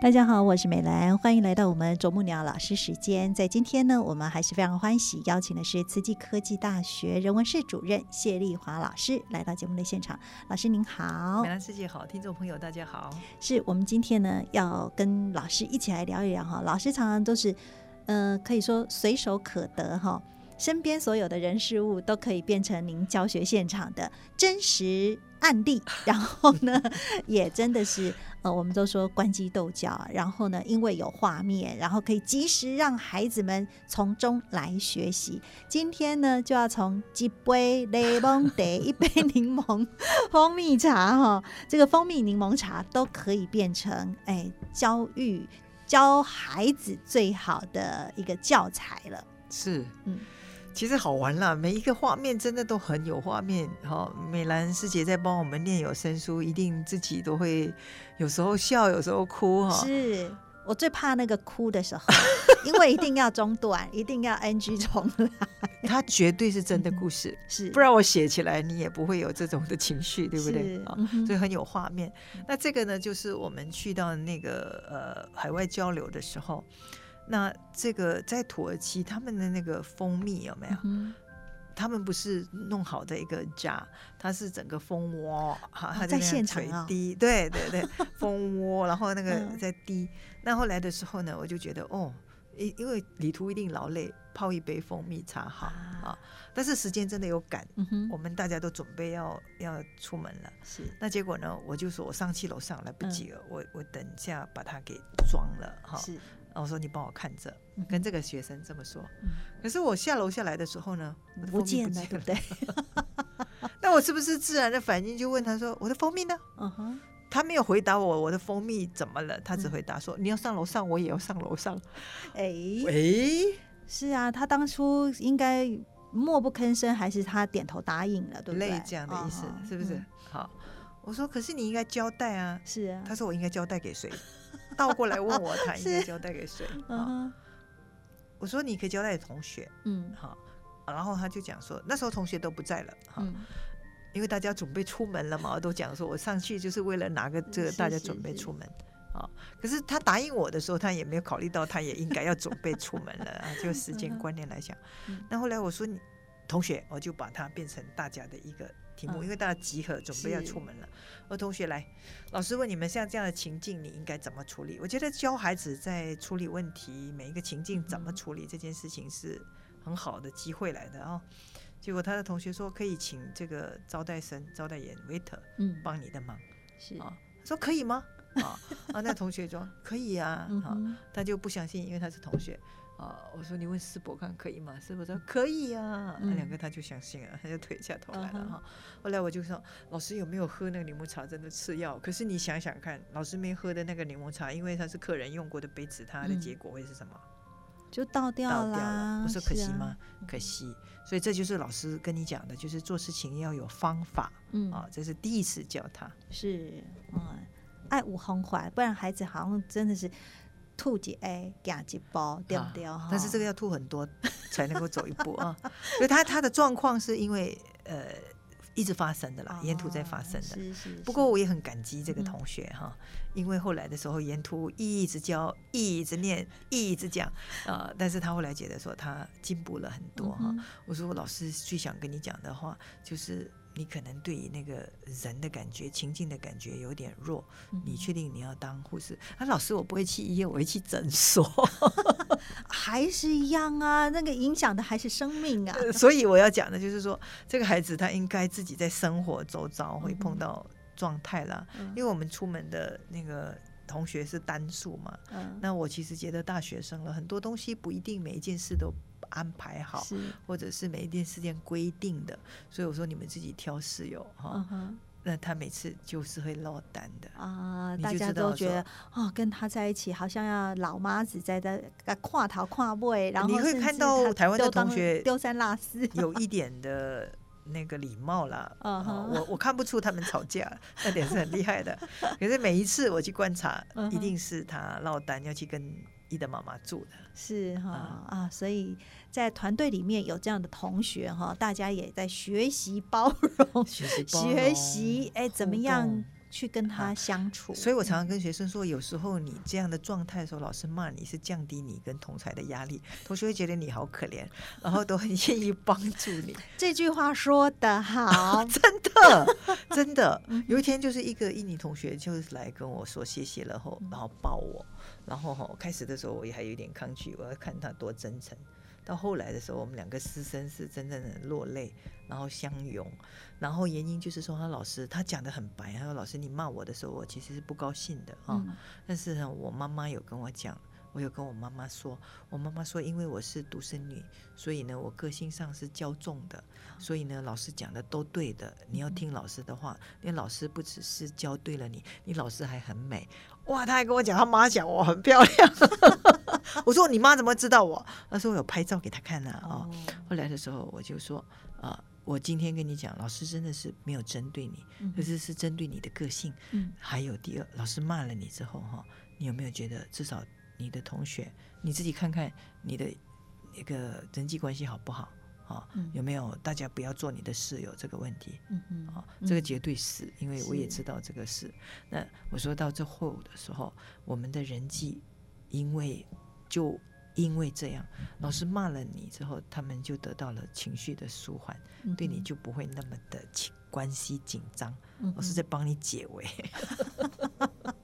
大家好，我是美兰，欢迎来到我们啄木鸟老师时间。在今天呢，我们还是非常欢喜邀请的是慈济科技大学人文室主任谢丽华老师来到节目的现场。老师您好，美兰师姐好，听众朋友大家好。是我们今天呢要跟老师一起来聊一聊哈。老师常常都是，呃，可以说随手可得哈。身边所有的人事物都可以变成您教学现场的真实案例，然后呢，也真的是呃，我们都说关机斗角，然后呢，因为有画面，然后可以及时让孩子们从中来学习。今天呢，就要从一杯柠檬茶、一杯柠檬蜂蜜茶哈，这个蜂蜜柠檬茶都可以变成哎，教育教孩子最好的一个教材了。是，嗯。其实好玩啦，每一个画面真的都很有画面。好，美兰师姐在帮我们念有声书，一定自己都会有时候笑，有时候哭。哈，是我最怕那个哭的时候，因为一定要中断，一定要 NG 重来。它绝对是真的故事，是不然我写起来你也不会有这种的情绪，对不对？啊，所以很有画面。那这个呢，就是我们去到那个呃海外交流的时候。那这个在土耳其，他们的那个蜂蜜有没有？他们不是弄好的一个家，它是整个蜂窝，哈，它在现场滴，对对对，蜂窝，然后那个 在滴。那后来的时候呢，我就觉得哦，因因为旅途一定劳累，泡一杯蜂蜜茶好啊。但是时间真的有赶，我们大家都准备要要出门了。是，那结果呢，我就说我上去楼上来不及了，我我等一下把它给装了哈。是。我说你帮我看着，跟这个学生这么说。可是我下楼下来的时候呢，我的蜂蜜不见了，对不对？那我是不是自然的反应就问他说：“我的蜂蜜呢？”嗯哼，他没有回答我我的蜂蜜怎么了，他只回答说：“你要上楼上，我也要上楼上。”哎哎，是啊，他当初应该默不吭声，还是他点头答应了，对不对？这样的意思是不是？好，我说可是你应该交代啊。是啊，他说我应该交代给谁？倒过来问我，他应该交代给谁？啊，我说你可以交代给同学，嗯，好，然后他就讲说，那时候同学都不在了，哈，因为大家准备出门了嘛，都讲说我上去就是为了拿个这个，大家准备出门，啊，可是他答应我的时候，他也没有考虑到他也应该要准备出门了 啊，就时间观念来讲，那后来我说你同学，我就把它变成大家的一个。题目，因为大家集合准备要出门了。我同学来，老师问你们像这样的情境，你应该怎么处理？我觉得教孩子在处理问题，每一个情境怎么处理这件事情是很好的机会来的啊。结果他的同学说可以请这个招待生、招待员 waiter 嗯帮你的忙，是啊，说可以吗？啊啊，那同学说可以啊，好，他就不相信，因为他是同学。啊，我说你问师伯看可以吗？师伯说可以啊，那两个他就相信了，他就退下头来了哈。后来我就说，老师有没有喝那个柠檬茶？真的吃药？可是你想想看，老师没喝的那个柠檬茶，因为他是客人用过的杯子，它的结果会是什么？就倒掉了。我说可惜吗？可惜。所以这就是老师跟你讲的，就是做事情要有方法。嗯啊，这是第一次教他。是，嗯，爱无方法，不然孩子好像真的是。吐几哎，夹几包，对不对？但是这个要吐很多才能够走一步啊。所以他他的状况是因为呃一直发生的啦，沿途在发生的。是是。不过我也很感激这个同学哈，因为后来的时候沿途一直教，一直念，一直讲啊。但是他后来觉得说他进步了很多哈。我说我老师最想跟你讲的话就是。你可能对那个人的感觉、情境的感觉有点弱，你确定你要当护士？啊，老师，我不会去医院，我会去诊所 还是一样啊？那个影响的还是生命啊！所以我要讲的就是说，这个孩子他应该自己在生活周遭会碰到状态啦，因为我们出门的那个同学是单数嘛。嗯那我其实觉得大学生了很多东西不一定每一件事都。安排好，或者是每一天时间规定的，所以我说你们自己挑室友哈。那他每次就是会落单的啊，大家都觉得哦，跟他在一起好像要老妈子在在跨头跨位，然后你会看到台湾的同学丢三落四，有一点的那个礼貌啦。啊我我看不出他们吵架，那点是很厉害的。可是每一次我去观察，一定是他落单要去跟。一的妈妈住的是哈啊，所以在团队里面有这样的同学哈，大家也在学习包容，学习哎，怎么样去跟他相处？所以我常常跟学生说，有时候你这样的状态的时候，老师骂你是降低你跟同才的压力，同学会觉得你好可怜，然后都很愿意帮助你。这句话说 的好，真的真的。有一天就是一个印尼同学就是来跟我说谢谢了后，然后抱我。然后哈，开始的时候我也还有点抗拒，我要看他多真诚。到后来的时候，我们两个师生是真正的落泪，然后相拥。然后原因就是说，他老师他讲的很白，他说：“老师，你骂我的时候，我其实是不高兴的啊。但是呢，我妈妈有跟我讲，我有跟我妈妈说，我妈妈说，因为我是独生女，所以呢，我个性上是骄纵的。所以呢，老师讲的都对的，你要听老师的话。因为老师不只是教对了你，你老师还很美。”哇！他还跟我讲，他妈讲我很漂亮。我说你妈怎么知道我？他说我有拍照给他看呢。哦，后来的时候我就说啊，我今天跟你讲，老师真的是没有针对你，可是是针对你的个性。嗯，还有第二，老师骂了你之后哈，你有没有觉得至少你的同学你自己看看你的那个人际关系好不好？啊，有没有大家不要做你的室友这个问题？嗯嗯，啊，这个绝对是因为我也知道这个事。那我说到最后的时候，我们的人际，因为就因为这样，老师骂了你之后，他们就得到了情绪的舒缓，对你就不会那么的情关系紧张。老师在帮你解围。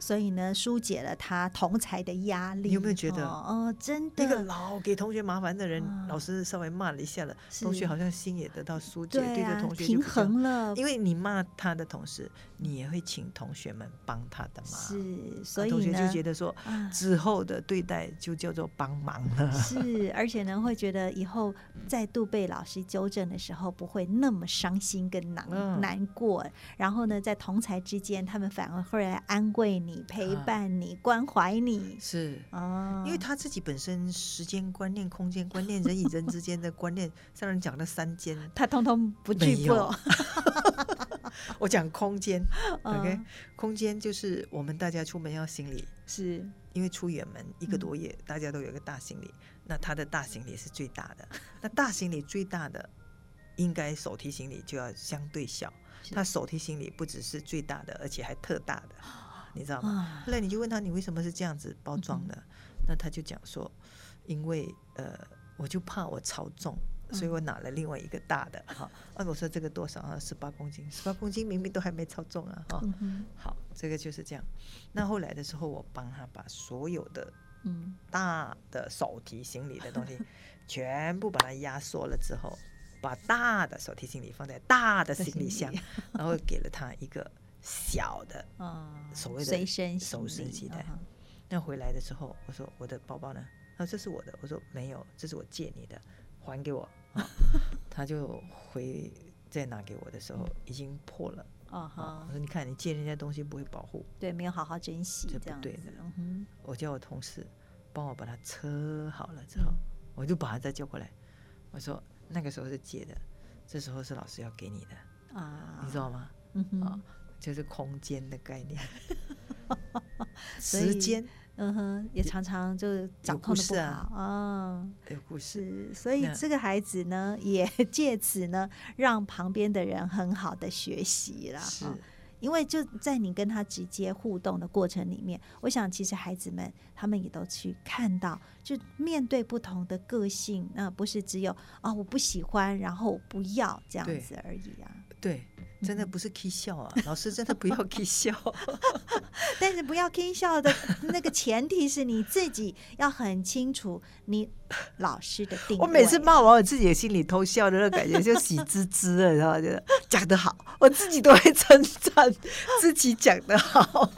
所以呢，疏解了他同才的压力。你有没有觉得？哦，真的，那个老给同学麻烦的人，老师稍微骂了一下了，同学好像心也得到疏解，对着同学平衡了。因为你骂他的同时，你也会请同学们帮他的忙。是，所以同学就觉得说，之后的对待就叫做帮忙了。是，而且呢，会觉得以后再度被老师纠正的时候，不会那么伤心跟难难过。然后呢，在同才之间，他们反而会来安。为你陪伴你关怀你。是。哦，因为他自己本身时间观念、空间观念、人与人之间的观念，上人讲的三间，他通通不具备。我讲空间，OK，空间就是我们大家出门要行李，是。因为出远门一个多月，大家都有一个大行李，那他的大行李是最大的，那大行李最大的应该手提行李就要相对小，他手提行李不只是最大的，而且还特大的。你知道吗？后来你就问他，你为什么是这样子包装的？那他就讲说，因为呃，我就怕我超重，所以我拿了另外一个大的哈。啊，我说这个多少啊？十八公斤，十八公斤明明都还没超重啊哈。好，这个就是这样。那后来的时候，我帮他把所有的嗯大的手提行李的东西全部把它压缩了之后，把大的手提行李放在大的行李箱，然后给了他一个。小的，所谓的随身手身携带。那回来的时候，我说我的包包呢？他说这是我的。我说没有，这是我借你的，还给我。他就回再拿给我的时候，已经破了。啊哈！我说你看，你借人家东西不会保护，对，没有好好珍惜，这不对的。我叫我同事帮我把它车好了之后，我就把他再叫过来。我说那个时候是借的，这时候是老师要给你的啊，你知道吗？嗯哼。就是空间的概念，时间，嗯哼，也常常就是掌控的不好啊，有故事。所以这个孩子呢，也借此呢，让旁边的人很好的学习了哈。因为就在你跟他直接互动的过程里面，我想其实孩子们他们也都去看到，就面对不同的个性，那不是只有啊我不喜欢，然后我不要这样子而已啊。对，真的不是 k 笑啊，老师真的不要 k 笑。但是不要 k 笑的那个前提是你自己要很清楚你老师的定位。我每次骂完，我自己的心里偷笑的那感觉就喜滋滋的，然后觉得讲得好，我自己都会称赞自己讲得好。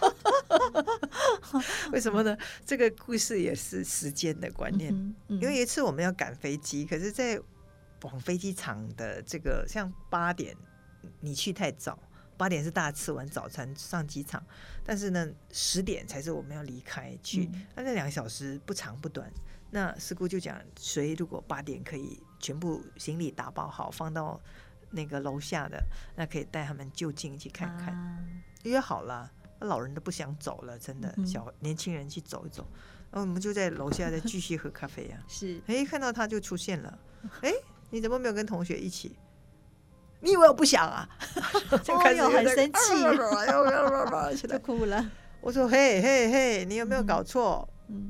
为什么呢？这个故事也是时间的观念。因为一次我们要赶飞机，可是，在往飞机场的这个像八点，你去太早，八点是大家吃完早餐上机场，但是呢，十点才是我们要离开去。那那两个小时不长不短。那师姑就讲，谁如果八点可以全部行李打包好，放到那个楼下的，那可以带他们就近去看看。约好了。那老人都不想走了，真的，小年轻人去走一走，然后我们就在楼下再继续喝咖啡啊。是，哎，看到他就出现了，哎，你怎么没有跟同学一起？你以为我不想啊？就开始很生气，就哭了。我说：嘿嘿嘿，你有没有搞错？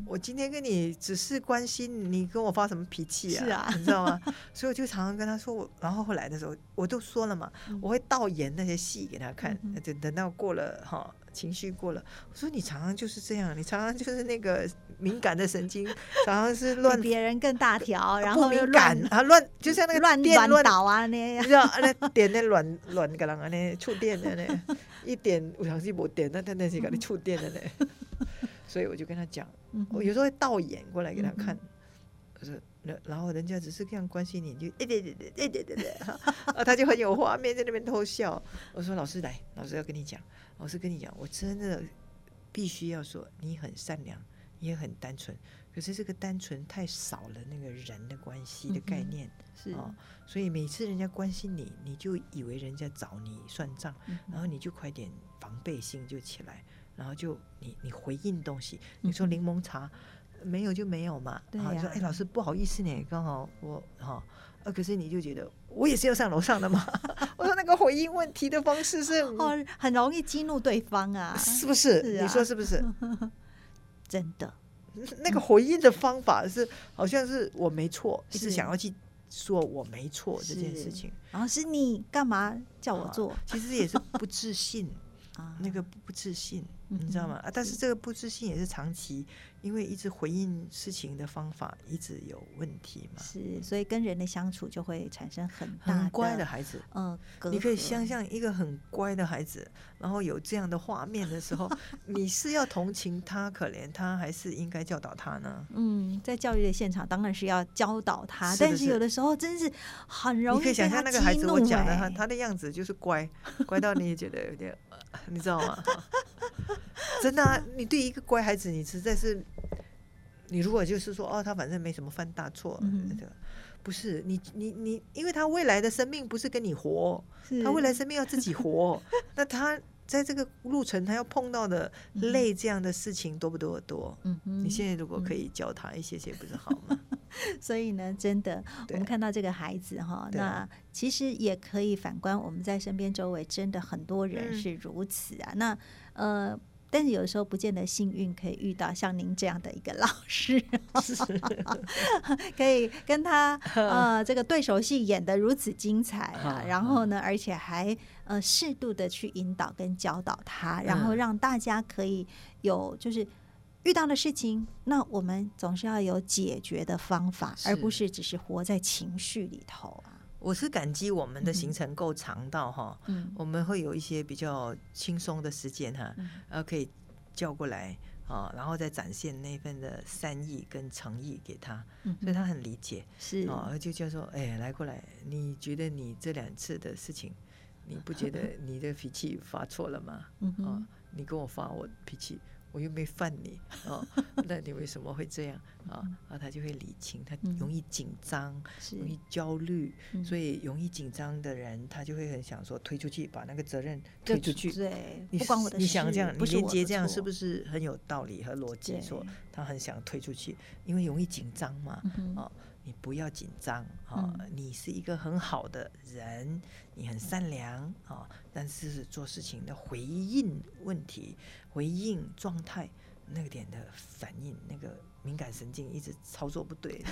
我今天跟你只是关心，你跟我发什么脾气啊？是啊，你知道吗？所以我就常常跟他说，我然后后来的时候，我都说了嘛，我会倒演那些戏给他看，等等到过了哈。情绪过了，我说你常常就是这样，你常常就是那个敏感的神经，常常是乱别人更大条，然后又乱啊乱，就像那个乱电乱倒啊那，你知道那点那乱乱个人啊那触电的那，一点我想是我点那他那是给你触电的呢，所以我就跟他讲，我有时候会倒演过来给他看，我说。然后人家只是这样关心你，就哎对对对对对对对，啊，他就很有画面在那边偷笑。我说老师来，老师要跟你讲，老师跟你讲，我真的必须要说，你很善良，你也很单纯，可是这个单纯太少了那个人的关系的概念，是啊，所以每次人家关心你，你就以为人家找你算账，然后你就快点防备心就起来，然后就你你回应东西，你说柠檬茶。没有就没有嘛。对呀。说哎，老师不好意思呢，刚好我哈，呃，可是你就觉得我也是要上楼上的嘛。我说那个回应问题的方式是哦，很容易激怒对方啊，是不是？你说是不是？真的，那个回应的方法是好像是我没错，是想要去说我没错这件事情。然后是你干嘛叫我做？其实也是不自信啊，那个不自信，你知道吗？啊，但是这个不自信也是长期。因为一直回应事情的方法一直有问题嘛，是，所以跟人的相处就会产生很大很乖的孩子，嗯，你可以想象一个很乖的孩子，然后有这样的画面的时候，你是要同情他、可怜他，还是应该教导他呢？嗯，在教育的现场当然是要教导他，但是有的时候真是很容易。你可以想象那个孩子，我讲的他他的样子就是乖，乖到你也觉得有点，你知道吗？真的啊，你对一个乖孩子，你实在是。你如果就是说哦，他反正没什么犯大错，不是你你你，因为他未来的生命不是跟你活，他未来生命要自己活，那他在这个路程他要碰到的累这样的事情多不多？多，嗯你现在如果可以教他一些些，不是好吗？所以呢，真的，我们看到这个孩子哈，那其实也可以反观我们在身边周围，真的很多人是如此啊。那呃。但是有时候不见得幸运可以遇到像您这样的一个老师，可以跟他呃这个对手戏演的如此精彩啊，然后呢，而且还呃适度的去引导跟教导他，然后让大家可以有就是遇到的事情，那我们总是要有解决的方法，而不是只是活在情绪里头啊。我是感激我们的行程够长到哈，嗯。我们会有一些比较轻松的时间哈，然后可以叫过来啊，然后再展现那份的善意跟诚意给他，所以他很理解，是。啊，就叫说，哎，来过来，你觉得你这两次的事情，你不觉得 你的脾气发错了吗？啊，你跟我发我脾气。我又没犯你 哦，那你为什么会这样啊？啊，他就会理清，他容易紧张，容易焦虑，所以容易紧张的人，他就会很想说推出去，把那个责任推出去。对，你不关我的事。你想这样，你连接这样是不是很有道理和逻辑？说他很想推出去，因为容易紧张嘛，啊。你不要紧张啊！你是一个很好的人，你很善良啊，但是做事情的回应问题、回应状态那个点的反应，那个敏感神经一直操作不对。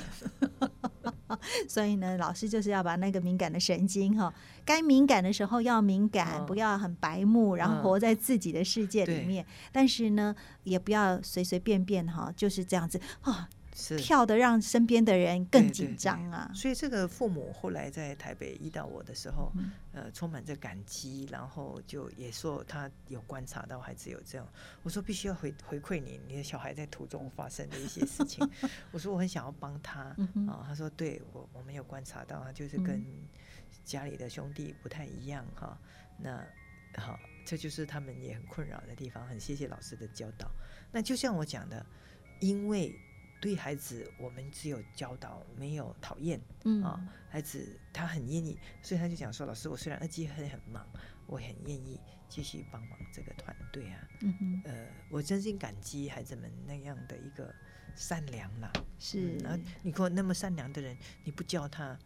所以呢，老师就是要把那个敏感的神经哈，该敏感的时候要敏感，不要很白目，然后活在自己的世界里面。但是呢，也不要随随便便哈，就是这样子啊。是跳的让身边的人更紧张啊！所以这个父母后来在台北遇到我的时候，呃，充满着感激，然后就也说他有观察到孩子有这样。我说必须要回回馈你，你的小孩在途中发生的一些事情。我说我很想要帮他啊。他说对我我没有观察到，他就是跟家里的兄弟不太一样哈。那好，这就是他们也很困扰的地方。很谢谢老师的教导。那就像我讲的，因为。对孩子，我们只有教导，没有讨厌。嗯啊，孩子他很愿意，所以他就讲说：“老师，我虽然二季很很忙，我很愿意继续帮忙这个团队啊。”嗯哼，呃，我真心感激孩子们那样的一个善良啦。是那，你看那么善良的人，你不教他。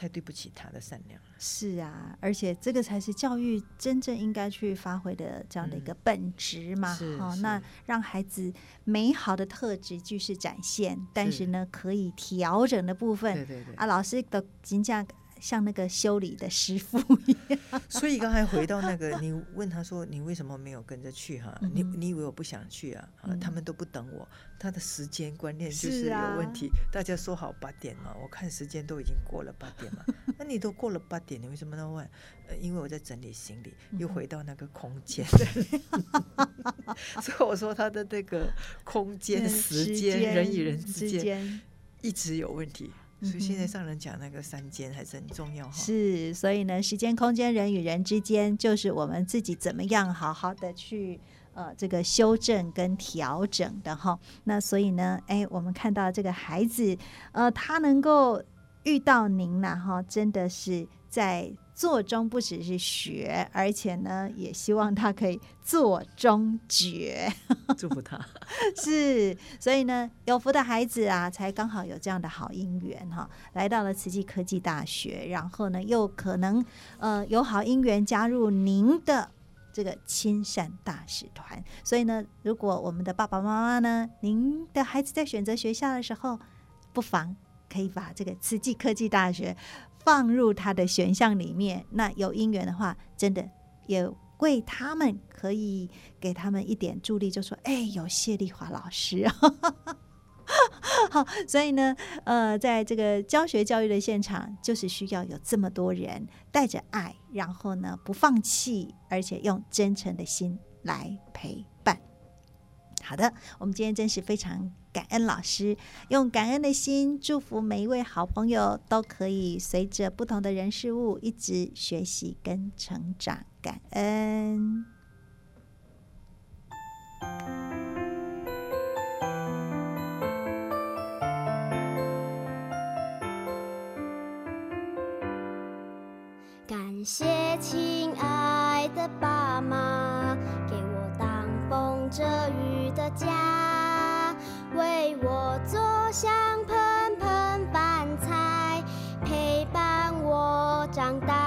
太对不起他的善良了。是啊，而且这个才是教育真正应该去发挥的这样的一个本质嘛。好，那让孩子美好的特质继续展现，但是呢，可以调整的部分，对对对，啊，老师的评价。像那个修理的师傅一样，所以刚才回到那个，你问他说你为什么没有跟着去哈？你你以为我不想去啊？他们都不等我，他的时间观念就是有问题。大家说好八点嘛，我看时间都已经过了八点嘛，那你都过了八点，你为什么那么晚？呃，因为我在整理行李，又回到那个空间，所以我说他的那个空间、时间、人与人之间一直有问题。所以现在上人讲那个三间还是很重要哈。是，所以呢，时间、空间、人与人之间，就是我们自己怎么样好好的去呃这个修正跟调整的哈。那所以呢，哎，我们看到这个孩子，呃，他能够遇到您了哈，真的是在。做中不只是学，而且呢，也希望他可以做中绝。祝福他。是，所以呢，有福的孩子啊，才刚好有这样的好姻缘哈，来到了慈济科技大学，然后呢，又可能呃有好姻缘加入您的这个亲善大使团。所以呢，如果我们的爸爸妈妈呢，您的孩子在选择学校的时候，不妨可以把这个慈济科技大学。放入他的选项里面，那有姻缘的话，真的也为他们可以给他们一点助力，就说：“哎，有谢丽华老师。”好，所以呢，呃，在这个教学教育的现场，就是需要有这么多人带着爱，然后呢不放弃，而且用真诚的心来陪伴。好的，我们今天真是非常。感恩老师用感恩的心祝福每一位好朋友，都可以随着不同的人事物一直学习跟成长。感恩，感谢亲爱的爸妈，给我挡风遮雨的家。为我做香喷喷饭菜，陪伴我长大。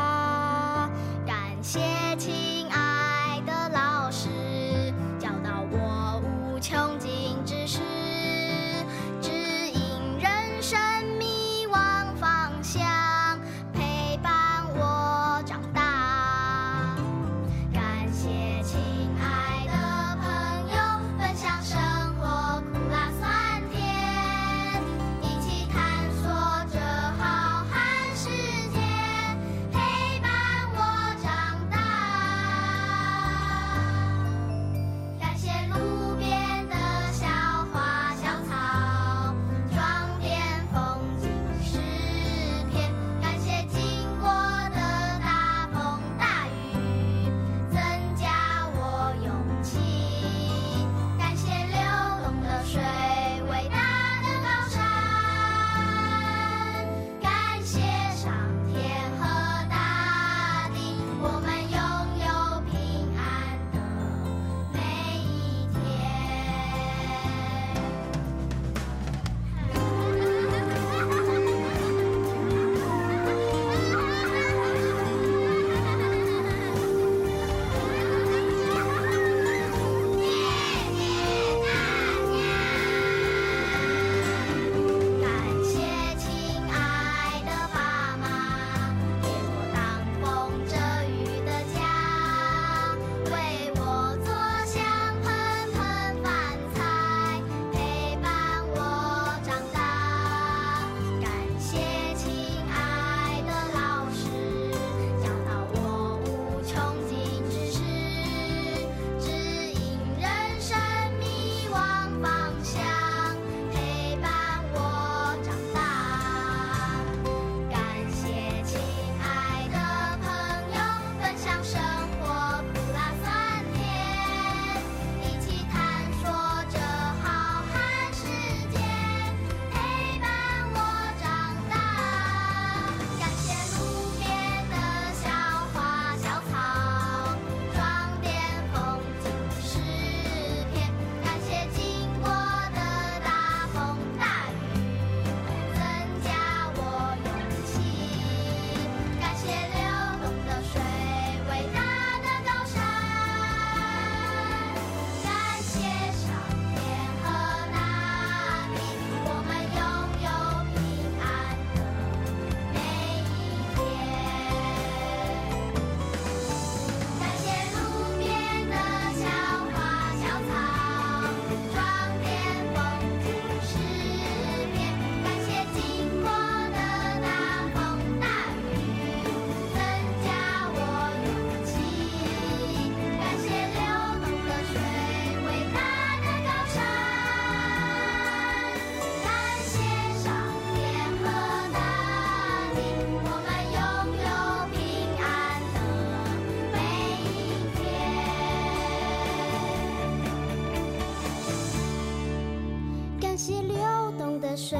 感谢流动的水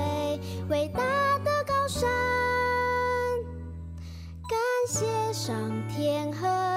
伟大的高山感谢上天和